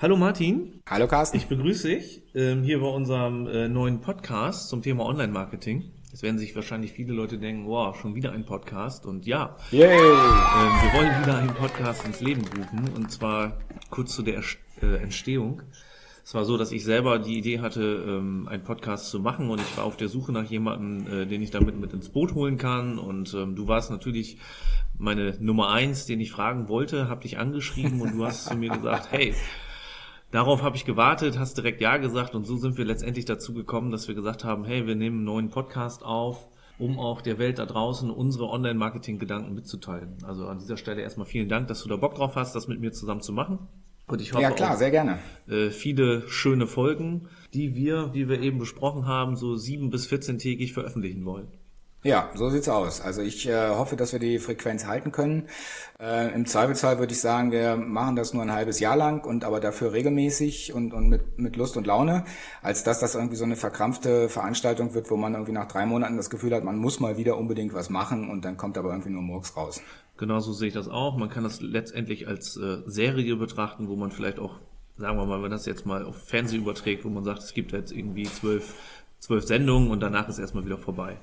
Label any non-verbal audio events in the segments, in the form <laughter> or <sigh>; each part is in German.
Hallo Martin. Hallo Carsten. Ich begrüße dich ähm, hier bei unserem äh, neuen Podcast zum Thema Online-Marketing. Jetzt werden sich wahrscheinlich viele Leute denken, wow, schon wieder ein Podcast. Und ja, Yay. Ähm, wir wollen wieder einen Podcast ins Leben rufen. Und zwar kurz zu der äh, Entstehung. Es war so, dass ich selber die Idee hatte, ähm, einen Podcast zu machen und ich war auf der Suche nach jemandem, äh, den ich damit mit ins Boot holen kann. Und ähm, du warst natürlich meine Nummer eins, den ich fragen wollte, hab dich angeschrieben und du hast zu mir gesagt, hey, darauf habe ich gewartet, hast direkt Ja gesagt und so sind wir letztendlich dazu gekommen, dass wir gesagt haben, hey, wir nehmen einen neuen Podcast auf, um auch der Welt da draußen unsere Online-Marketing-Gedanken mitzuteilen. Also an dieser Stelle erstmal vielen Dank, dass du da Bock drauf hast, das mit mir zusammen zu machen. Und ich hoffe ja, klar, sehr gerne. Äh, viele schöne Folgen, die wir, wie wir eben besprochen haben, so sieben bis 14-tägig veröffentlichen wollen. Ja, so sieht's aus. Also ich äh, hoffe, dass wir die Frequenz halten können. Äh, Im Zweifelsfall würde ich sagen, wir machen das nur ein halbes Jahr lang und aber dafür regelmäßig und, und mit, mit Lust und Laune, als dass das irgendwie so eine verkrampfte Veranstaltung wird, wo man irgendwie nach drei Monaten das Gefühl hat, man muss mal wieder unbedingt was machen und dann kommt aber irgendwie nur Murks raus. Genauso sehe ich das auch. Man kann das letztendlich als äh, Serie betrachten, wo man vielleicht auch, sagen wir mal, wenn das jetzt mal auf Fernsehen überträgt, wo man sagt, es gibt jetzt irgendwie zwölf, zwölf Sendungen und danach ist erstmal wieder vorbei.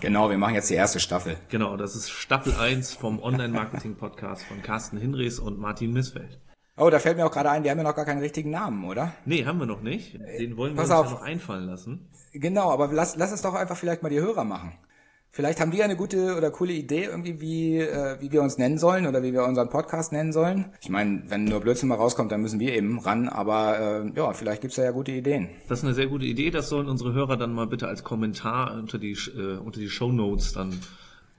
Genau, wir machen jetzt die erste Staffel. Genau, das ist Staffel 1 vom Online-Marketing-Podcast von Carsten Hinrichs und Martin Missfeld. Oh, da fällt mir auch gerade ein, wir haben ja noch gar keinen richtigen Namen, oder? Nee, haben wir noch nicht. Den wollen wir Pass uns auf. ja noch einfallen lassen. Genau, aber lass, lass es doch einfach vielleicht mal die Hörer machen. Vielleicht haben die eine gute oder coole Idee irgendwie, wie, äh, wie wir uns nennen sollen oder wie wir unseren Podcast nennen sollen. Ich meine, wenn nur Blödsinn mal rauskommt, dann müssen wir eben ran, aber äh, ja, vielleicht gibt's da ja gute Ideen. Das ist eine sehr gute Idee, das sollen unsere Hörer dann mal bitte als Kommentar unter die, äh, unter die Show Notes dann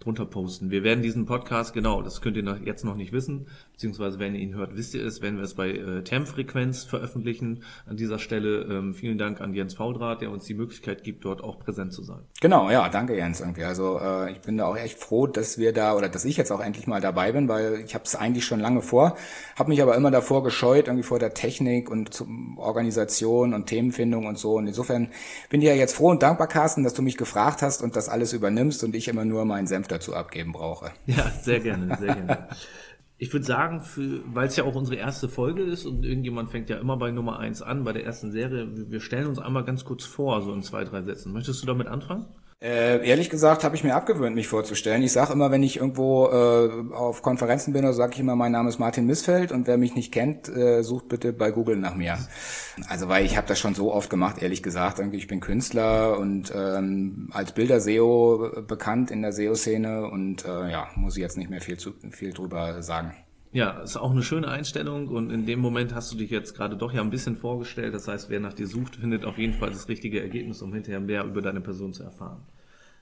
drunter posten. Wir werden diesen Podcast, genau, das könnt ihr noch, jetzt noch nicht wissen, beziehungsweise wenn ihr ihn hört, wisst ihr es, werden wir es bei äh, Termfrequenz veröffentlichen. An dieser Stelle ähm, vielen Dank an Jens Faudrat, der uns die Möglichkeit gibt, dort auch präsent zu sein. Genau, ja, danke Jens irgendwie. Also äh, ich bin da auch echt froh, dass wir da oder dass ich jetzt auch endlich mal dabei bin, weil ich habe es eigentlich schon lange vor, habe mich aber immer davor gescheut, irgendwie vor der Technik und zum Organisation und Themenfindung und so. Und insofern bin ich ja jetzt froh und dankbar, Carsten, dass du mich gefragt hast und das alles übernimmst und ich immer nur meinen Senf dazu abgeben brauche. Ja, sehr gerne, sehr gerne. Ich würde sagen, weil es ja auch unsere erste Folge ist und irgendjemand fängt ja immer bei Nummer eins an, bei der ersten Serie, wir stellen uns einmal ganz kurz vor, so in zwei, drei Sätzen. Möchtest du damit anfangen? Äh, ehrlich gesagt habe ich mir abgewöhnt, mich vorzustellen. Ich sage immer, wenn ich irgendwo äh, auf Konferenzen bin, sage ich immer, mein Name ist Martin Missfeld und wer mich nicht kennt, äh, sucht bitte bei Google nach mir. Also weil ich habe das schon so oft gemacht, ehrlich gesagt. Irgendwie, ich bin Künstler und ähm, als Bilder-SEO bekannt in der SEO-Szene und äh, ja, muss ich jetzt nicht mehr viel, zu, viel drüber sagen. Ja, ist auch eine schöne Einstellung und in dem Moment hast du dich jetzt gerade doch ja ein bisschen vorgestellt. Das heißt, wer nach dir sucht, findet auf jeden Fall das richtige Ergebnis, um hinterher mehr über deine Person zu erfahren.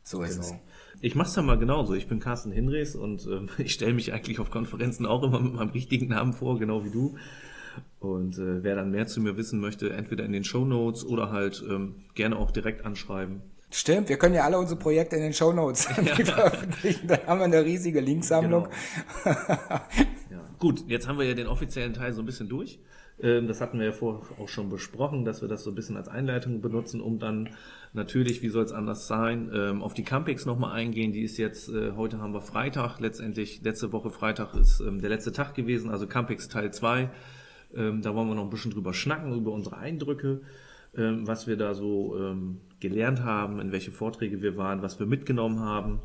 So ist genau. es. Ich mach's ja mal genauso. Ich bin Carsten Hinrichs und äh, <laughs> ich stelle mich eigentlich auf Konferenzen auch immer mit meinem richtigen Namen vor, genau wie du. Und äh, wer dann mehr zu mir wissen möchte, entweder in den Show Notes oder halt ähm, gerne auch direkt anschreiben. Stimmt, wir können ja alle unsere Projekte in den Show Notes <laughs> ja. <laughs> veröffentlichen. Da haben wir eine riesige Linksammlung. Genau. Gut, jetzt haben wir ja den offiziellen Teil so ein bisschen durch. Ähm, das hatten wir ja vorher auch schon besprochen, dass wir das so ein bisschen als Einleitung benutzen, um dann natürlich, wie soll es anders sein, ähm, auf die Campix nochmal eingehen. Die ist jetzt, äh, heute haben wir Freitag, letztendlich letzte Woche Freitag ist ähm, der letzte Tag gewesen, also Campix Teil 2. Da wollen wir noch ein bisschen drüber schnacken, über unsere Eindrücke, was wir da so gelernt haben, in welche Vorträge wir waren, was wir mitgenommen haben.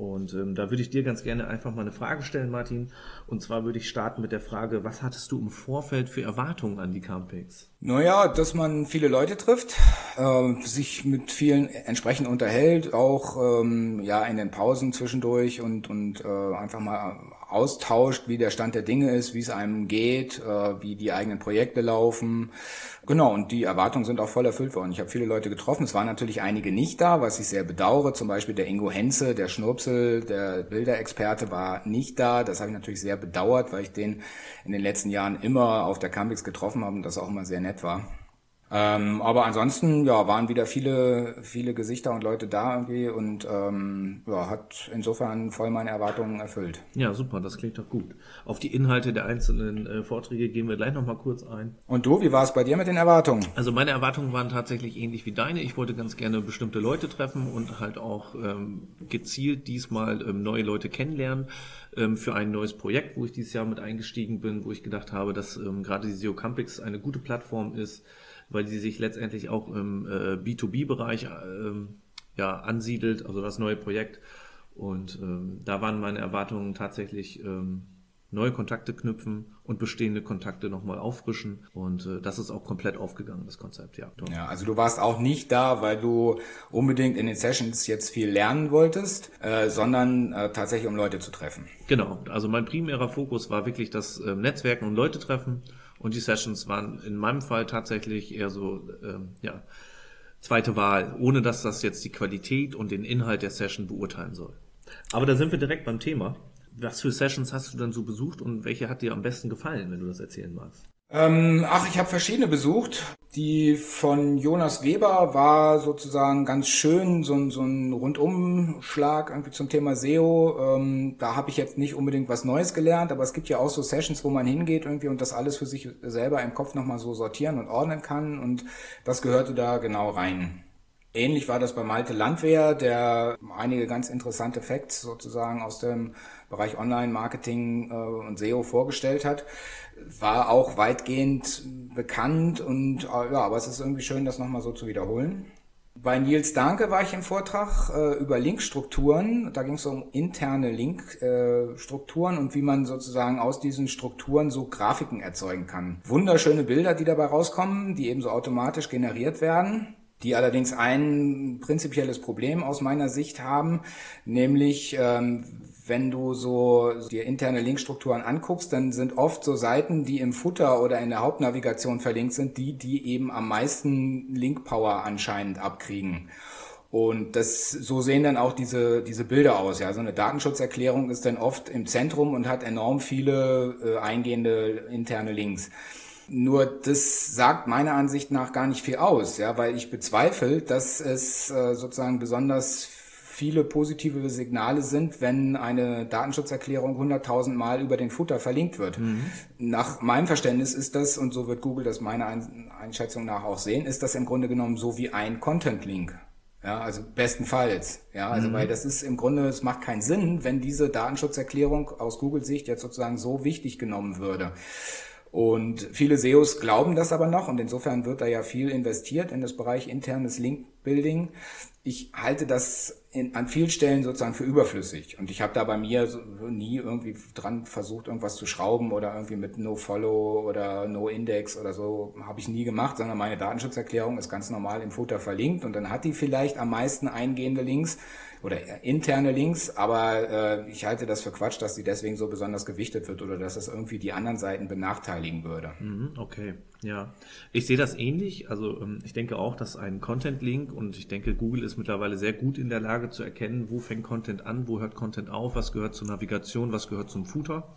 Und ähm, da würde ich dir ganz gerne einfach mal eine Frage stellen, Martin. Und zwar würde ich starten mit der Frage, was hattest du im Vorfeld für Erwartungen an die Campings? Naja, dass man viele Leute trifft, äh, sich mit vielen entsprechend unterhält, auch ähm, ja in den Pausen zwischendurch und, und äh, einfach mal austauscht, wie der Stand der Dinge ist, wie es einem geht, äh, wie die eigenen Projekte laufen. Genau, und die Erwartungen sind auch voll erfüllt worden. Ich habe viele Leute getroffen, es waren natürlich einige nicht da, was ich sehr bedauere. Zum Beispiel der Ingo Henze, der Schnurpsel, der Bilderexperte war nicht da. Das habe ich natürlich sehr bedauert, weil ich den in den letzten Jahren immer auf der Campix getroffen habe und das auch immer sehr nett war. Ähm, aber ansonsten, ja, waren wieder viele, viele Gesichter und Leute da irgendwie und ähm, ja, hat insofern voll meine Erwartungen erfüllt. Ja, super, das klingt doch gut. Auf die Inhalte der einzelnen äh, Vorträge gehen wir gleich nochmal kurz ein. Und du, wie war es bei dir mit den Erwartungen? Also meine Erwartungen waren tatsächlich ähnlich wie deine. Ich wollte ganz gerne bestimmte Leute treffen und halt auch ähm, gezielt diesmal ähm, neue Leute kennenlernen ähm, für ein neues Projekt, wo ich dieses Jahr mit eingestiegen bin, wo ich gedacht habe, dass ähm, gerade die SEO Campix eine gute Plattform ist, weil die sich letztendlich auch im äh, B2B-Bereich äh, ja, ansiedelt, also das neue Projekt. Und ähm, da waren meine Erwartungen tatsächlich ähm, neue Kontakte knüpfen und bestehende Kontakte nochmal auffrischen. Und äh, das ist auch komplett aufgegangen, das Konzept, ja. Doch. Ja, also du warst auch nicht da, weil du unbedingt in den Sessions jetzt viel lernen wolltest, äh, sondern äh, tatsächlich um Leute zu treffen. Genau, also mein primärer Fokus war wirklich das äh, Netzwerken und Leute treffen. Und die Sessions waren in meinem Fall tatsächlich eher so, ähm, ja, zweite Wahl, ohne dass das jetzt die Qualität und den Inhalt der Session beurteilen soll. Aber da sind wir direkt beim Thema. Was für Sessions hast du dann so besucht und welche hat dir am besten gefallen, wenn du das erzählen magst? Ähm, ach, ich habe verschiedene besucht. Die von Jonas Weber war sozusagen ganz schön, so, ein so ein Rundumschlag irgendwie zum Thema SEO. Ähm, da habe ich jetzt nicht unbedingt was Neues gelernt, aber es gibt ja auch so Sessions, wo man hingeht irgendwie und das alles für sich selber im Kopf nochmal so sortieren und ordnen kann und das gehörte da genau rein. Ähnlich war das bei Malte Landwehr, der einige ganz interessante Facts sozusagen aus dem Bereich Online-Marketing äh, und SEO vorgestellt hat war auch weitgehend bekannt und äh, ja, aber es ist irgendwie schön, das nochmal so zu wiederholen. Bei Nils Danke war ich im Vortrag äh, über Linkstrukturen. Da ging es um interne Linkstrukturen äh, und wie man sozusagen aus diesen Strukturen so Grafiken erzeugen kann. Wunderschöne Bilder, die dabei rauskommen, die eben so automatisch generiert werden die allerdings ein prinzipielles Problem aus meiner Sicht haben, nämlich ähm, wenn du so dir interne Linkstrukturen anguckst, dann sind oft so Seiten, die im Footer oder in der Hauptnavigation verlinkt sind, die, die eben am meisten Linkpower anscheinend abkriegen. Und das, so sehen dann auch diese, diese Bilder aus. Ja, so eine Datenschutzerklärung ist dann oft im Zentrum und hat enorm viele äh, eingehende interne Links. Nur das sagt meiner Ansicht nach gar nicht viel aus, ja, weil ich bezweifle, dass es äh, sozusagen besonders viele positive Signale sind, wenn eine Datenschutzerklärung 100.000 Mal über den Footer verlinkt wird. Mhm. Nach meinem Verständnis ist das, und so wird Google das meiner Einschätzung nach auch sehen, ist das im Grunde genommen so wie ein Content-Link. Ja, also bestenfalls. Ja, also mhm. weil das ist im Grunde, es macht keinen Sinn, wenn diese Datenschutzerklärung aus Google-Sicht jetzt sozusagen so wichtig genommen würde. Und viele SEOs glauben das aber noch und insofern wird da ja viel investiert in das Bereich internes Link-Building. Ich halte das in, an vielen Stellen sozusagen für überflüssig. Und ich habe da bei mir so nie irgendwie dran versucht, irgendwas zu schrauben oder irgendwie mit No-Follow oder No-Index oder so, habe ich nie gemacht, sondern meine Datenschutzerklärung ist ganz normal im Footer verlinkt. Und dann hat die vielleicht am meisten eingehende Links oder interne Links, aber äh, ich halte das für Quatsch, dass die deswegen so besonders gewichtet wird oder dass das irgendwie die anderen Seiten benachteiligen würde. Mhm, okay, ja. Ich sehe das ähnlich. Also ähm, ich denke auch, dass ein Content-Link und ich denke, Google ist mittlerweile sehr gut in der Lage zu erkennen, wo fängt Content an, wo hört Content auf, was gehört zur Navigation, was gehört zum Footer.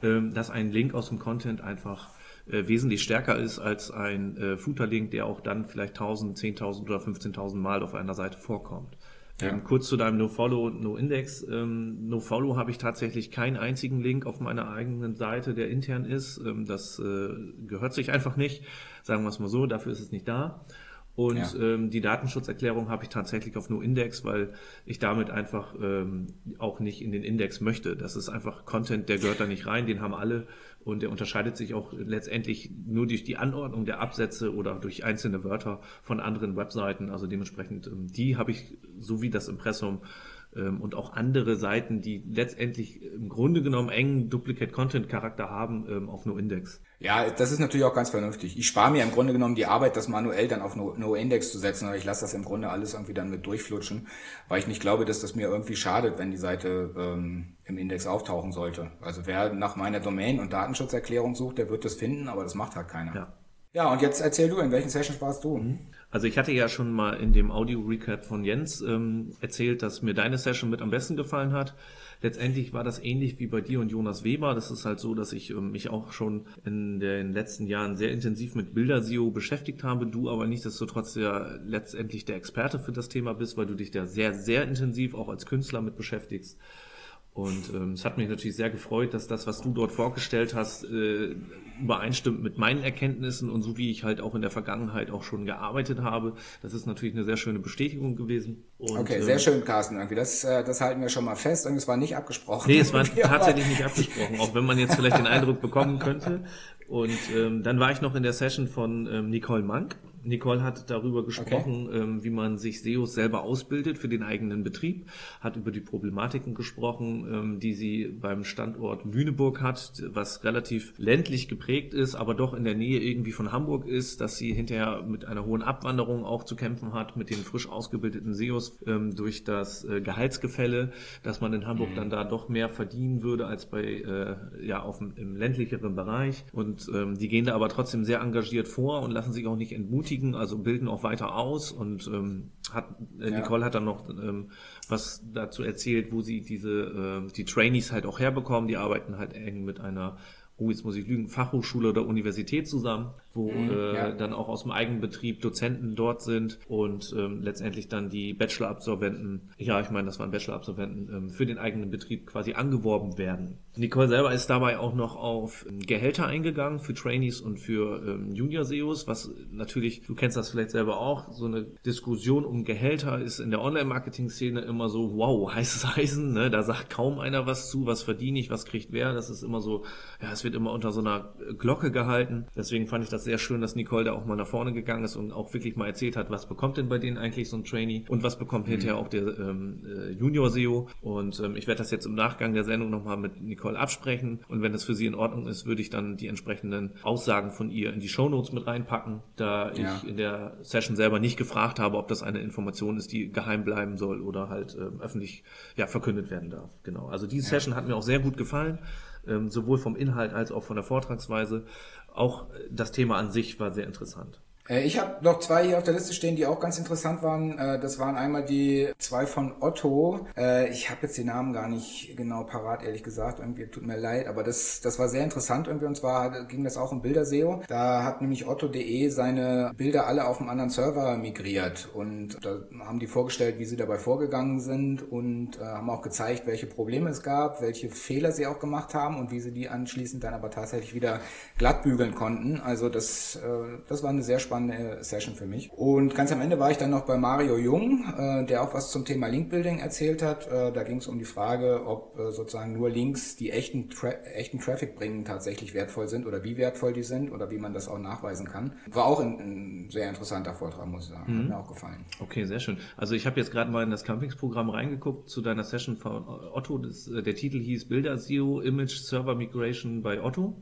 Ähm, dass ein Link aus dem Content einfach äh, wesentlich stärker ist als ein äh, Footer-Link, der auch dann vielleicht 1000, 10.000 oder 15.000 Mal auf einer Seite vorkommt. Ja. Ähm, kurz zu deinem No-Follow, No-Index. Ähm, No-Follow habe ich tatsächlich keinen einzigen Link auf meiner eigenen Seite, der intern ist. Ähm, das äh, gehört sich einfach nicht. Sagen wir es mal so, dafür ist es nicht da. Und ja. ähm, die Datenschutzerklärung habe ich tatsächlich auf No-Index, weil ich damit einfach ähm, auch nicht in den Index möchte. Das ist einfach Content, der gehört da nicht rein, den haben alle und der unterscheidet sich auch letztendlich nur durch die Anordnung der Absätze oder durch einzelne Wörter von anderen Webseiten. Also dementsprechend, ähm, die habe ich, so wie das Impressum und auch andere Seiten, die letztendlich im Grunde genommen engen Duplicate-Content-Charakter haben, ähm, auf No-Index. Ja, das ist natürlich auch ganz vernünftig. Ich spare mir im Grunde genommen die Arbeit, das manuell dann auf No-Index zu setzen, aber ich lasse das im Grunde alles irgendwie dann mit durchflutschen, weil ich nicht glaube, dass das mir irgendwie schadet, wenn die Seite ähm, im Index auftauchen sollte. Also wer nach meiner Domain- und Datenschutzerklärung sucht, der wird das finden, aber das macht halt keiner. Ja. Ja, und jetzt erzähl du, in welchen Sessions warst du? Mhm. Also ich hatte ja schon mal in dem Audio-Recap von Jens ähm, erzählt, dass mir deine Session mit am besten gefallen hat. Letztendlich war das ähnlich wie bei dir und Jonas Weber. Das ist halt so, dass ich ähm, mich auch schon in den letzten Jahren sehr intensiv mit Bilder-SEO beschäftigt habe. Du aber nichtsdestotrotz ja letztendlich der Experte für das Thema bist, weil du dich da sehr, sehr intensiv auch als Künstler mit beschäftigst. Und ähm, es hat mich natürlich sehr gefreut, dass das, was du dort vorgestellt hast, äh, übereinstimmt mit meinen Erkenntnissen und so wie ich halt auch in der Vergangenheit auch schon gearbeitet habe. Das ist natürlich eine sehr schöne Bestätigung gewesen. Und, okay, sehr äh, schön, Carsten. Irgendwie. Das, äh, das halten wir schon mal fest und es war nicht abgesprochen. Nee, es war <laughs> tatsächlich nicht abgesprochen, auch wenn man jetzt vielleicht den Eindruck bekommen könnte. Und ähm, dann war ich noch in der Session von ähm, Nicole Mank. Nicole hat darüber gesprochen, okay. ähm, wie man sich SEOs selber ausbildet für den eigenen Betrieb, hat über die Problematiken gesprochen, ähm, die sie beim Standort Lüneburg hat, was relativ ländlich geprägt ist, aber doch in der Nähe irgendwie von Hamburg ist, dass sie hinterher mit einer hohen Abwanderung auch zu kämpfen hat, mit den frisch ausgebildeten SEOs ähm, durch das äh, Gehaltsgefälle, dass man in Hamburg mhm. dann da doch mehr verdienen würde als bei äh, ja auf dem, im ländlicheren Bereich und die gehen da aber trotzdem sehr engagiert vor und lassen sich auch nicht entmutigen ermutigen, also bilden auch weiter aus und ähm, hat äh, ja. Nicole hat dann noch ähm, was dazu erzählt, wo sie diese äh, die Trainees halt auch herbekommen. Die arbeiten halt eng mit einer oh, jetzt muss ich lügen, Fachhochschule oder Universität zusammen wo mhm, äh, ja. dann auch aus dem eigenen Betrieb Dozenten dort sind und ähm, letztendlich dann die Bachelor-Absolventen, ja, ich meine, das waren Bachelor-Absolventen, ähm, für den eigenen Betrieb quasi angeworben werden. Nicole selber ist dabei auch noch auf ähm, Gehälter eingegangen für Trainees und für ähm, Junior-SEOs, was natürlich, du kennst das vielleicht selber auch, so eine Diskussion um Gehälter ist in der Online-Marketing-Szene immer so, wow, heißes Eisen, ne? da sagt kaum einer was zu, was verdiene ich, was kriegt wer, das ist immer so, ja, es wird immer unter so einer Glocke gehalten. Deswegen fand ich das sehr schön, dass Nicole da auch mal nach vorne gegangen ist und auch wirklich mal erzählt hat, was bekommt denn bei denen eigentlich so ein Trainee und was bekommt mhm. hinterher auch der ähm, äh, Junior SEO. Und ähm, ich werde das jetzt im Nachgang der Sendung nochmal mit Nicole absprechen. Und wenn es für sie in Ordnung ist, würde ich dann die entsprechenden Aussagen von ihr in die Show Notes mit reinpacken, da ja. ich in der Session selber nicht gefragt habe, ob das eine Information ist, die geheim bleiben soll oder halt äh, öffentlich ja, verkündet werden darf. Genau. Also diese ja. Session hat mir auch sehr gut gefallen ähm, sowohl vom Inhalt als auch von der Vortragsweise auch das Thema an sich war sehr interessant. Äh, ich habe noch zwei hier auf der Liste stehen, die auch ganz interessant waren. Äh, das waren einmal die zwei von Otto. Äh, ich habe jetzt die Namen gar nicht genau parat, ehrlich gesagt. Irgendwie tut mir leid, aber das, das war sehr interessant irgendwie. Und zwar ging das auch um Bilderseo. Da hat nämlich Otto.de seine Bilder alle auf einen anderen Server migriert. Und da haben die vorgestellt, wie sie dabei vorgegangen sind und haben auch gezeigt, welche Probleme es gab, welche Fehler sie auch gemacht haben und wie sie die anschließend dann aber tatsächlich wieder glatt bügeln konnten. Also das, das war eine sehr spannende spannende Session für mich. Und ganz am Ende war ich dann noch bei Mario Jung, äh, der auch was zum Thema Linkbuilding erzählt hat. Äh, da ging es um die Frage, ob äh, sozusagen nur Links, die echten, Tra echten Traffic bringen, tatsächlich wertvoll sind oder wie wertvoll die sind oder wie man das auch nachweisen kann. War auch ein, ein sehr interessanter Vortrag, muss ich sagen. Mhm. Hat mir auch gefallen. Okay, sehr schön. Also ich habe jetzt gerade mal in das Campingsprogramm reingeguckt zu deiner Session von Otto. Das, äh, der Titel hieß Bilder SEO Image Server Migration bei Otto.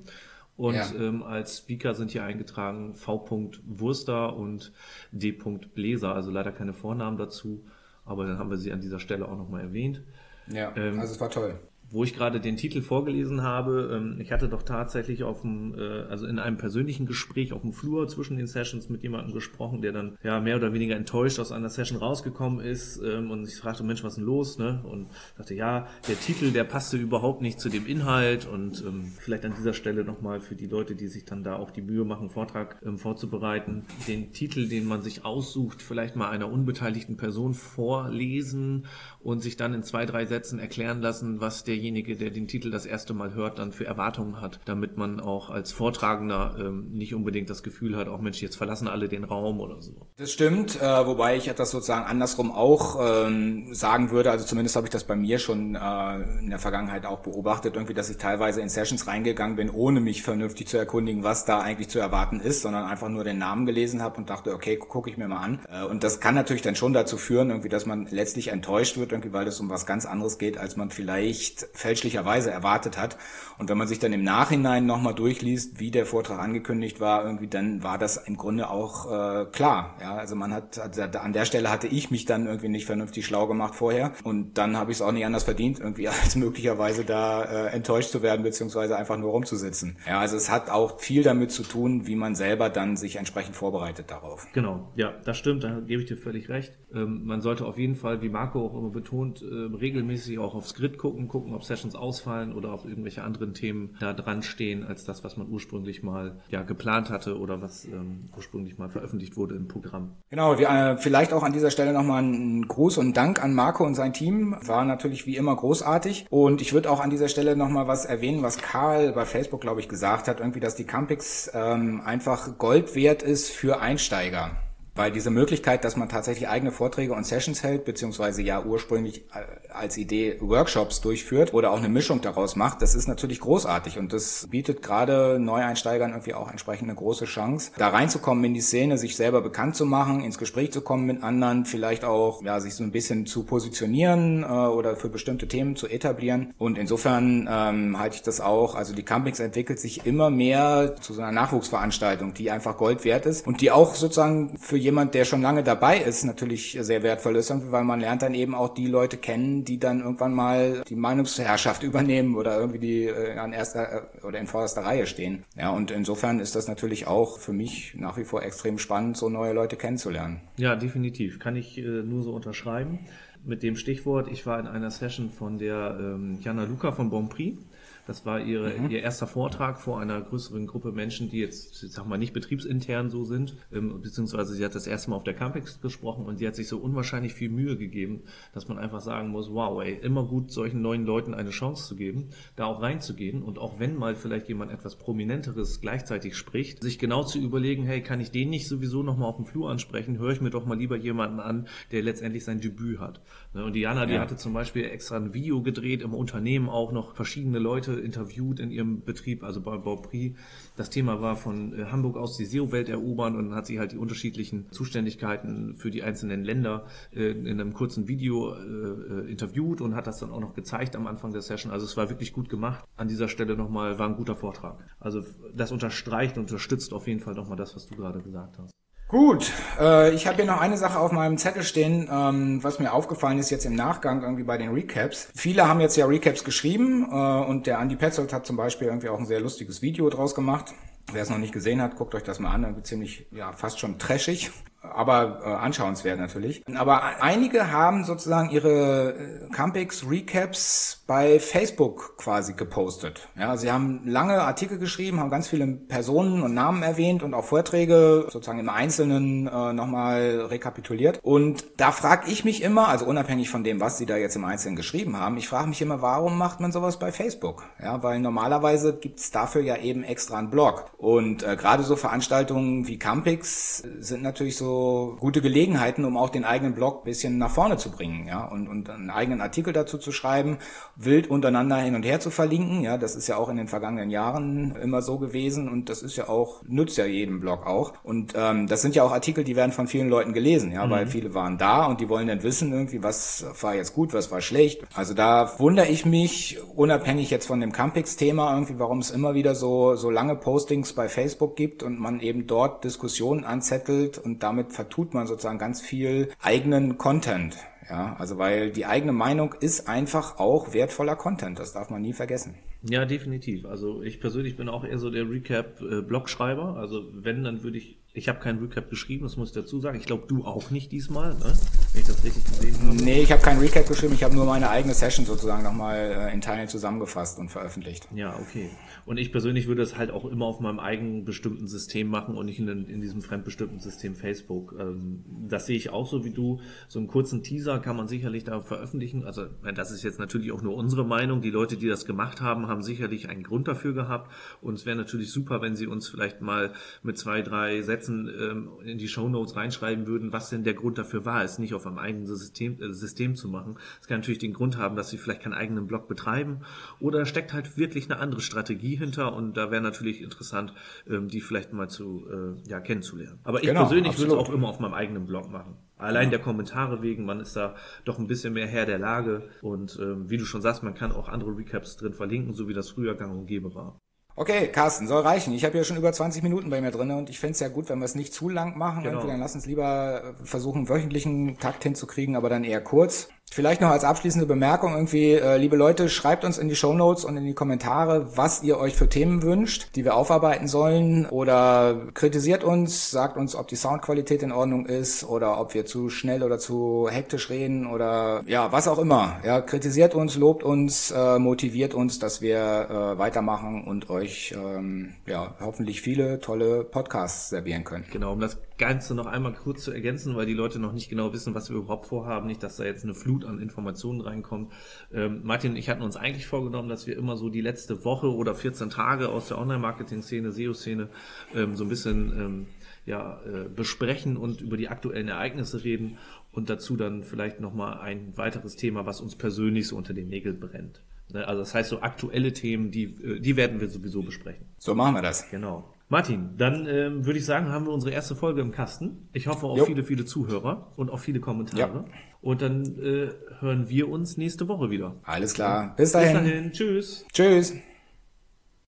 Und ja. ähm, als Speaker sind hier eingetragen V. Wurster und D. Bläser, also leider keine Vornamen dazu, aber dann haben wir sie an dieser Stelle auch nochmal erwähnt. Ja, ähm, also es war toll wo ich gerade den Titel vorgelesen habe, ähm, ich hatte doch tatsächlich auf dem, äh, also in einem persönlichen Gespräch auf dem Flur zwischen den Sessions mit jemandem gesprochen, der dann ja mehr oder weniger enttäuscht aus einer Session rausgekommen ist ähm, und ich fragte, Mensch, was ist denn los? Ne? Und dachte, ja, der Titel, der passte überhaupt nicht zu dem Inhalt und ähm, vielleicht an dieser Stelle nochmal für die Leute, die sich dann da auch die Mühe machen, Vortrag vorzubereiten, den Titel, den man sich aussucht, vielleicht mal einer unbeteiligten Person vorlesen und sich dann in zwei, drei Sätzen erklären lassen, was derjenige, der den Titel das erste Mal hört, dann für Erwartungen hat, damit man auch als Vortragender ähm, nicht unbedingt das Gefühl hat, auch Mensch, jetzt verlassen alle den Raum oder so. Das stimmt, äh, wobei ich das sozusagen andersrum auch ähm, sagen würde, also zumindest habe ich das bei mir schon äh, in der Vergangenheit auch beobachtet, irgendwie, dass ich teilweise in Sessions reingegangen bin, ohne mich vernünftig zu erkundigen, was da eigentlich zu erwarten ist, sondern einfach nur den Namen gelesen habe und dachte, okay, gucke ich mir mal an. Äh, und das kann natürlich dann schon dazu führen, irgendwie, dass man letztlich enttäuscht wird, irgendwie, weil es um was ganz anderes geht, als man vielleicht fälschlicherweise erwartet hat. Und wenn man sich dann im Nachhinein nochmal durchliest, wie der Vortrag angekündigt war, irgendwie, dann war das im Grunde auch äh, klar. Ja, also man hat, also an der Stelle hatte ich mich dann irgendwie nicht vernünftig schlau gemacht vorher. Und dann habe ich es auch nicht anders verdient, irgendwie <laughs> als möglicherweise da äh, enttäuscht zu werden, beziehungsweise einfach nur rumzusitzen. Ja, also es hat auch viel damit zu tun, wie man selber dann sich entsprechend vorbereitet darauf. Genau, ja, das stimmt, da gebe ich dir völlig recht. Ähm, man sollte auf jeden Fall, wie Marco auch immer betont, äh, regelmäßig auch aufs Grid gucken, gucken, ob Sessions ausfallen oder ob irgendwelche anderen Themen da dran stehen, als das, was man ursprünglich mal ja, geplant hatte oder was ähm, ursprünglich mal veröffentlicht wurde im Programm. Genau, wir, äh, vielleicht auch an dieser Stelle nochmal ein Gruß und Dank an Marco und sein Team. War natürlich wie immer großartig. Und ich würde auch an dieser Stelle nochmal was erwähnen, was Karl bei Facebook, glaube ich, gesagt hat, irgendwie, dass die Campix ähm, einfach Gold wert ist für Einsteiger. Weil diese Möglichkeit, dass man tatsächlich eigene Vorträge und Sessions hält, beziehungsweise ja ursprünglich äh, als Idee Workshops durchführt oder auch eine Mischung daraus macht, das ist natürlich großartig und das bietet gerade Neueinsteigern irgendwie auch entsprechend eine große Chance, da reinzukommen in die Szene, sich selber bekannt zu machen, ins Gespräch zu kommen mit anderen, vielleicht auch ja sich so ein bisschen zu positionieren äh, oder für bestimmte Themen zu etablieren. Und insofern ähm, halte ich das auch. Also die Campings entwickelt sich immer mehr zu so einer Nachwuchsveranstaltung, die einfach Gold wert ist und die auch sozusagen für jemand, der schon lange dabei ist, natürlich sehr wertvoll ist, weil man lernt dann eben auch die Leute kennen, die dann irgendwann mal die Meinungsherrschaft <laughs> übernehmen oder irgendwie die äh, an erster äh, oder in vorderster Reihe stehen. Ja, und insofern ist das natürlich auch für mich nach wie vor extrem spannend, so neue Leute kennenzulernen. Ja, definitiv. Kann ich äh, nur so unterschreiben. Mit dem Stichwort, ich war in einer Session von der ähm, Jana Luca von Bonprix das war ihre, mhm. ihr erster Vortrag vor einer größeren Gruppe Menschen, die jetzt, ich sag mal, nicht betriebsintern so sind, ähm, beziehungsweise sie hat das erste Mal auf der Campix gesprochen und sie hat sich so unwahrscheinlich viel Mühe gegeben, dass man einfach sagen muss, wow, ey, immer gut solchen neuen Leuten eine Chance zu geben, da auch reinzugehen und auch wenn mal vielleicht jemand etwas Prominenteres gleichzeitig spricht, sich genau zu überlegen, hey, kann ich den nicht sowieso nochmal auf dem Flur ansprechen, höre ich mir doch mal lieber jemanden an, der letztendlich sein Debüt hat. Ne, und Diana, die ja. hatte zum Beispiel extra ein Video gedreht, im Unternehmen auch noch verschiedene Leute interviewt in ihrem Betrieb, also bei Baupri. Das Thema war von äh, Hamburg aus die SEO-Welt erobern und hat sie halt die unterschiedlichen Zuständigkeiten für die einzelnen Länder äh, in einem kurzen Video äh, interviewt und hat das dann auch noch gezeigt am Anfang der Session. Also es war wirklich gut gemacht. An dieser Stelle nochmal war ein guter Vortrag. Also das unterstreicht und unterstützt auf jeden Fall nochmal das, was du gerade gesagt hast. Gut, äh, ich habe hier noch eine Sache auf meinem Zettel stehen, ähm, was mir aufgefallen ist jetzt im Nachgang irgendwie bei den Recaps. Viele haben jetzt ja Recaps geschrieben äh, und der Andy Petzold hat zum Beispiel irgendwie auch ein sehr lustiges Video draus gemacht. Wer es noch nicht gesehen hat, guckt euch das mal an, irgendwie ziemlich, ja, fast schon trashig aber äh, anschauenswert natürlich. Aber einige haben sozusagen ihre äh, Campix Recaps bei Facebook quasi gepostet. Ja, sie haben lange Artikel geschrieben, haben ganz viele Personen und Namen erwähnt und auch Vorträge sozusagen im Einzelnen äh, nochmal rekapituliert. Und da frage ich mich immer, also unabhängig von dem, was sie da jetzt im Einzelnen geschrieben haben, ich frage mich immer, warum macht man sowas bei Facebook? Ja, weil normalerweise gibt's dafür ja eben extra einen Blog. Und äh, gerade so Veranstaltungen wie Campix sind natürlich so gute Gelegenheiten, um auch den eigenen Blog bisschen nach vorne zu bringen, ja, und, und einen eigenen Artikel dazu zu schreiben, wild untereinander hin und her zu verlinken, ja, das ist ja auch in den vergangenen Jahren immer so gewesen und das ist ja auch, nützt ja jedem Blog auch. Und ähm, das sind ja auch Artikel, die werden von vielen Leuten gelesen, ja, mhm. weil viele waren da und die wollen dann wissen irgendwie, was war jetzt gut, was war schlecht. Also da wundere ich mich, unabhängig jetzt von dem Campix-Thema irgendwie, warum es immer wieder so, so lange Postings bei Facebook gibt und man eben dort Diskussionen anzettelt und damit vertut man sozusagen ganz viel eigenen Content. Ja, also weil die eigene Meinung ist einfach auch wertvoller Content. Das darf man nie vergessen. Ja, definitiv. Also ich persönlich bin auch eher so der Recap-Blogschreiber. Äh, also wenn, dann würde ich ich habe keinen Recap geschrieben, das muss ich dazu sagen. Ich glaube, du auch nicht diesmal, ne? wenn ich das richtig gesehen habe. Nee, ich habe keinen Recap geschrieben. Ich habe nur meine eigene Session sozusagen nochmal äh, in Teilen zusammengefasst und veröffentlicht. Ja, okay. Und ich persönlich würde es halt auch immer auf meinem eigenen bestimmten System machen und nicht in, in diesem fremdbestimmten System Facebook. Ähm, das sehe ich auch so wie du. So einen kurzen Teaser kann man sicherlich da veröffentlichen. Also das ist jetzt natürlich auch nur unsere Meinung. Die Leute, die das gemacht haben, haben sicherlich einen Grund dafür gehabt. Und es wäre natürlich super, wenn sie uns vielleicht mal mit zwei, drei Sätzen jetzt ein, ähm, in die Show Notes reinschreiben würden, was denn der Grund dafür war, es nicht auf einem eigenen System, äh, System zu machen. Es kann natürlich den Grund haben, dass sie vielleicht keinen eigenen Blog betreiben oder steckt halt wirklich eine andere Strategie hinter und da wäre natürlich interessant, ähm, die vielleicht mal zu äh, ja, kennenzulernen. Aber ich genau, persönlich würde es auch immer auf meinem eigenen Blog machen. Allein der Kommentare wegen, man ist da doch ein bisschen mehr Herr der Lage und ähm, wie du schon sagst, man kann auch andere Recaps drin verlinken, so wie das früher gang und gäbe war. Okay, Carsten, soll reichen. Ich habe ja schon über 20 Minuten bei mir drin und ich fände es ja gut, wenn wir es nicht zu lang machen. Genau. Dann lass uns lieber versuchen, wöchentlichen Takt hinzukriegen, aber dann eher kurz. Vielleicht noch als abschließende Bemerkung irgendwie, äh, liebe Leute, schreibt uns in die Show Notes und in die Kommentare, was ihr euch für Themen wünscht, die wir aufarbeiten sollen oder kritisiert uns, sagt uns, ob die Soundqualität in Ordnung ist oder ob wir zu schnell oder zu hektisch reden oder ja, was auch immer. Ja, kritisiert uns, lobt uns, äh, motiviert uns, dass wir äh, weitermachen und euch ähm, ja, hoffentlich viele tolle Podcasts servieren können. Genau, um das Ganze noch einmal kurz zu ergänzen, weil die Leute noch nicht genau wissen, was wir überhaupt vorhaben, nicht, dass da jetzt eine Flut an Informationen reinkommt. Ähm, Martin und ich hatten uns eigentlich vorgenommen, dass wir immer so die letzte Woche oder 14 Tage aus der Online-Marketing-Szene, SEO-Szene ähm, so ein bisschen ähm, ja, äh, besprechen und über die aktuellen Ereignisse reden und dazu dann vielleicht nochmal ein weiteres Thema, was uns persönlich so unter den Nägeln brennt. Ne, also das heißt, so aktuelle Themen, die, äh, die werden wir sowieso besprechen. So machen wir das. Genau. Martin, dann ähm, würde ich sagen, haben wir unsere erste Folge im Kasten. Ich hoffe auf jo. viele, viele Zuhörer und auf viele Kommentare. Ja. Und dann äh, hören wir uns nächste Woche wieder. Alles klar. Bis dahin. Bis dahin. Tschüss. Tschüss.